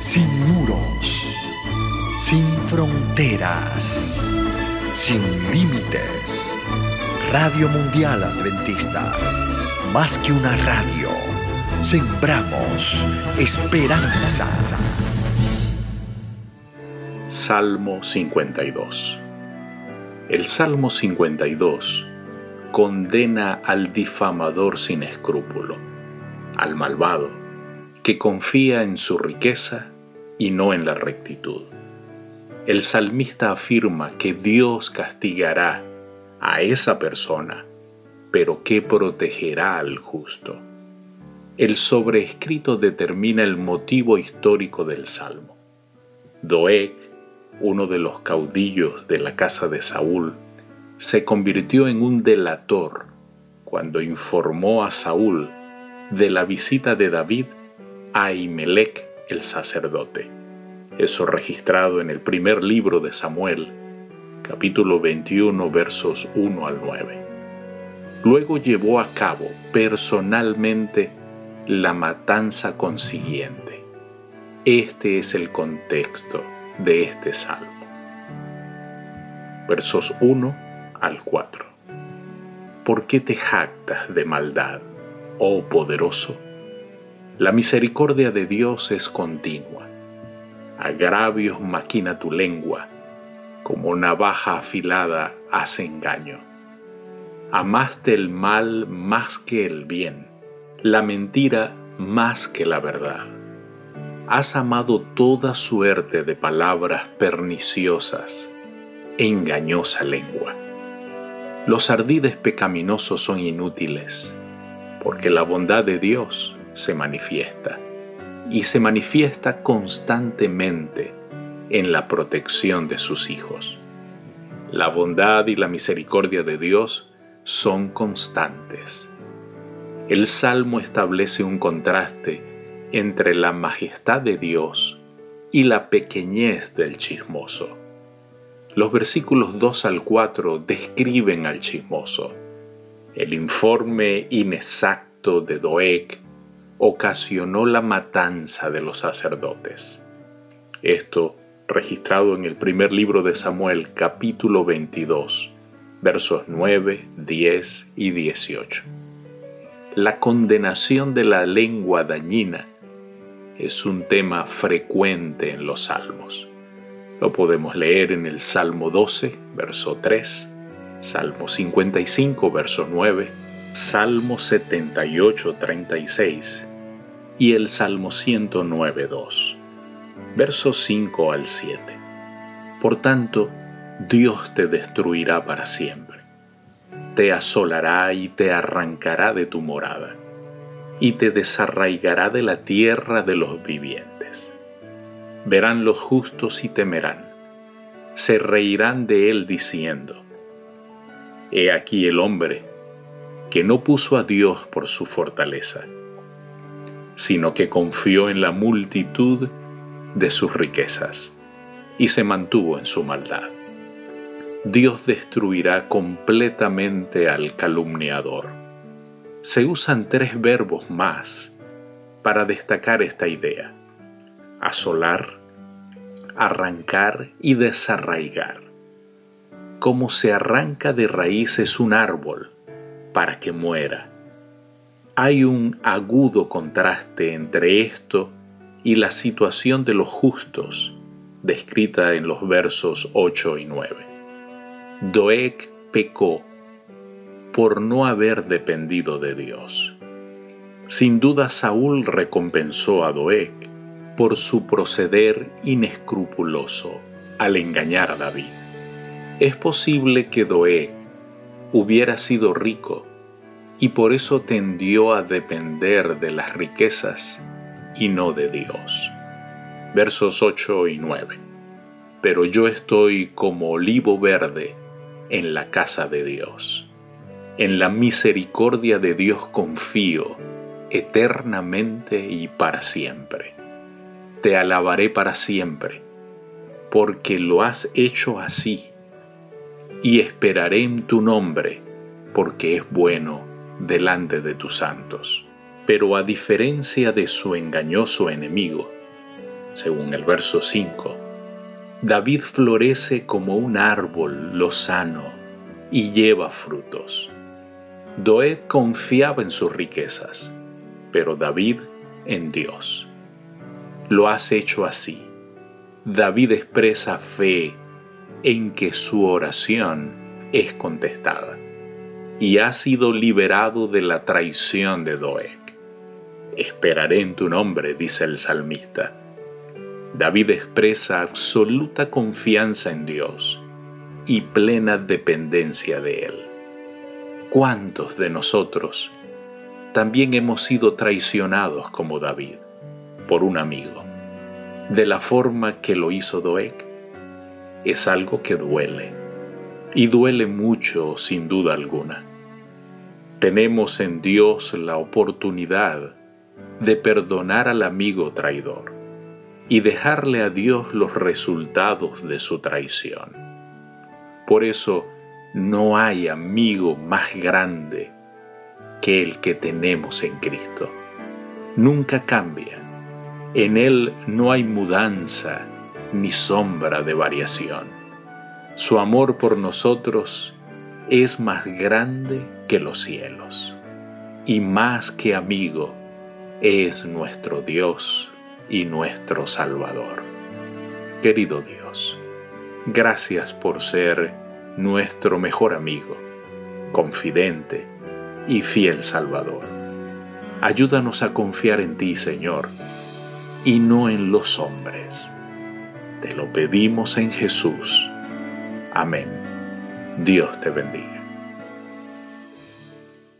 sin muros, sin fronteras, sin límites. Radio Mundial Adventista, más que una radio, sembramos esperanza. Salmo 52 El Salmo 52 condena al difamador sin escrúpulo, al malvado, que confía en su riqueza y no en la rectitud. El salmista afirma que Dios castigará a esa persona, pero que protegerá al justo. El sobreescrito determina el motivo histórico del salmo. Doeg, uno de los caudillos de la casa de Saúl, se convirtió en un delator cuando informó a Saúl de la visita de David Ahimelech el sacerdote. Eso registrado en el primer libro de Samuel, capítulo 21, versos 1 al 9. Luego llevó a cabo personalmente la matanza consiguiente. Este es el contexto de este salmo. Versos 1 al 4. ¿Por qué te jactas de maldad, oh poderoso? La misericordia de Dios es continua. Agravios maquina tu lengua, como navaja afilada hace engaño. Amaste el mal más que el bien, la mentira más que la verdad. Has amado toda suerte de palabras perniciosas, engañosa lengua. Los ardides pecaminosos son inútiles, porque la bondad de Dios se manifiesta y se manifiesta constantemente en la protección de sus hijos. La bondad y la misericordia de Dios son constantes. El Salmo establece un contraste entre la majestad de Dios y la pequeñez del chismoso. Los versículos 2 al 4 describen al chismoso. El informe inexacto de Doeg ocasionó la matanza de los sacerdotes. Esto registrado en el primer libro de Samuel capítulo 22, versos 9, 10 y 18. La condenación de la lengua dañina es un tema frecuente en los salmos. Lo podemos leer en el Salmo 12, verso 3, Salmo 55, verso 9, Salmo 78, 36 y el Salmo 109, 2, versos 5 al 7. Por tanto, Dios te destruirá para siempre. Te asolará y te arrancará de tu morada, y te desarraigará de la tierra de los vivientes. Verán los justos y temerán, se reirán de él diciendo, He aquí el hombre que no puso a Dios por su fortaleza sino que confió en la multitud de sus riquezas y se mantuvo en su maldad. Dios destruirá completamente al calumniador. Se usan tres verbos más para destacar esta idea. Asolar, arrancar y desarraigar. Como se arranca de raíces un árbol para que muera hay un agudo contraste entre esto y la situación de los justos descrita en los versos 8 y 9. Doeg pecó por no haber dependido de Dios. Sin duda Saúl recompensó a Doeg por su proceder inescrupuloso al engañar a David. Es posible que Doeg hubiera sido rico y por eso tendió a depender de las riquezas y no de Dios. Versos 8 y 9. Pero yo estoy como olivo verde en la casa de Dios. En la misericordia de Dios confío eternamente y para siempre. Te alabaré para siempre, porque lo has hecho así, y esperaré en tu nombre, porque es bueno delante de tus santos. Pero a diferencia de su engañoso enemigo, Según el verso 5, David florece como un árbol lozano y lleva frutos. Doeg confiaba en sus riquezas, pero David en Dios. Lo has hecho así. David expresa fe en que su oración es contestada y ha sido liberado de la traición de Doeg. Esperaré en tu nombre, dice el salmista. David expresa absoluta confianza en Dios y plena dependencia de Él. ¿Cuántos de nosotros también hemos sido traicionados como David por un amigo? De la forma que lo hizo Doeg, es algo que duele y duele mucho sin duda alguna. Tenemos en Dios la oportunidad de perdonar al amigo traidor y dejarle a Dios los resultados de su traición. Por eso no hay amigo más grande que el que tenemos en Cristo. Nunca cambia. En Él no hay mudanza ni sombra de variación. Su amor por nosotros es más grande que los cielos y más que amigo es nuestro Dios y nuestro Salvador. Querido Dios, gracias por ser nuestro mejor amigo, confidente y fiel Salvador. Ayúdanos a confiar en ti, Señor, y no en los hombres. Te lo pedimos en Jesús. Amén. Dios te bendiga.